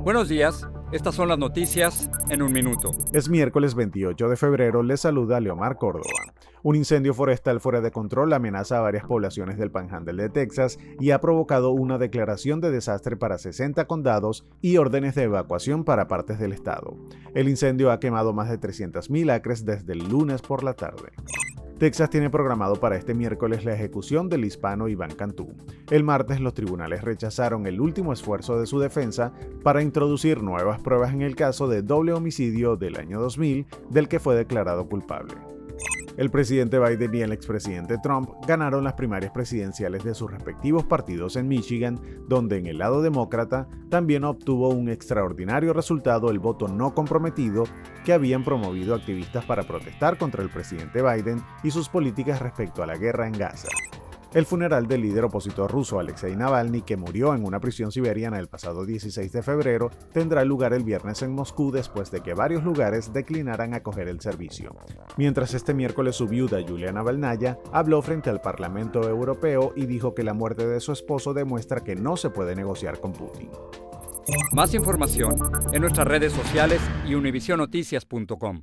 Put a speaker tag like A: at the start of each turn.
A: Buenos días, estas son las noticias en un minuto.
B: Es miércoles 28 de febrero, les saluda Leomar Córdoba. Un incendio forestal fuera de control amenaza a varias poblaciones del Panhandle de Texas y ha provocado una declaración de desastre para 60 condados y órdenes de evacuación para partes del estado. El incendio ha quemado más de 300.000 acres desde el lunes por la tarde. Texas tiene programado para este miércoles la ejecución del hispano Iván Cantú. El martes los tribunales rechazaron el último esfuerzo de su defensa para introducir nuevas pruebas en el caso de doble homicidio del año 2000 del que fue declarado culpable. El presidente Biden y el expresidente Trump ganaron las primarias presidenciales de sus respectivos partidos en Michigan, donde en el lado demócrata también obtuvo un extraordinario resultado el voto no comprometido que habían promovido activistas para protestar contra el presidente Biden y sus políticas respecto a la guerra en Gaza. El funeral del líder opositor ruso Alexei Navalny, que murió en una prisión siberiana el pasado 16 de febrero, tendrá lugar el viernes en Moscú después de que varios lugares declinaran acoger el servicio. Mientras este miércoles su viuda Yulia Navalnaya habló frente al Parlamento Europeo y dijo que la muerte de su esposo demuestra que no se puede negociar con Putin.
A: Más información en nuestras redes sociales y univisionoticias.com.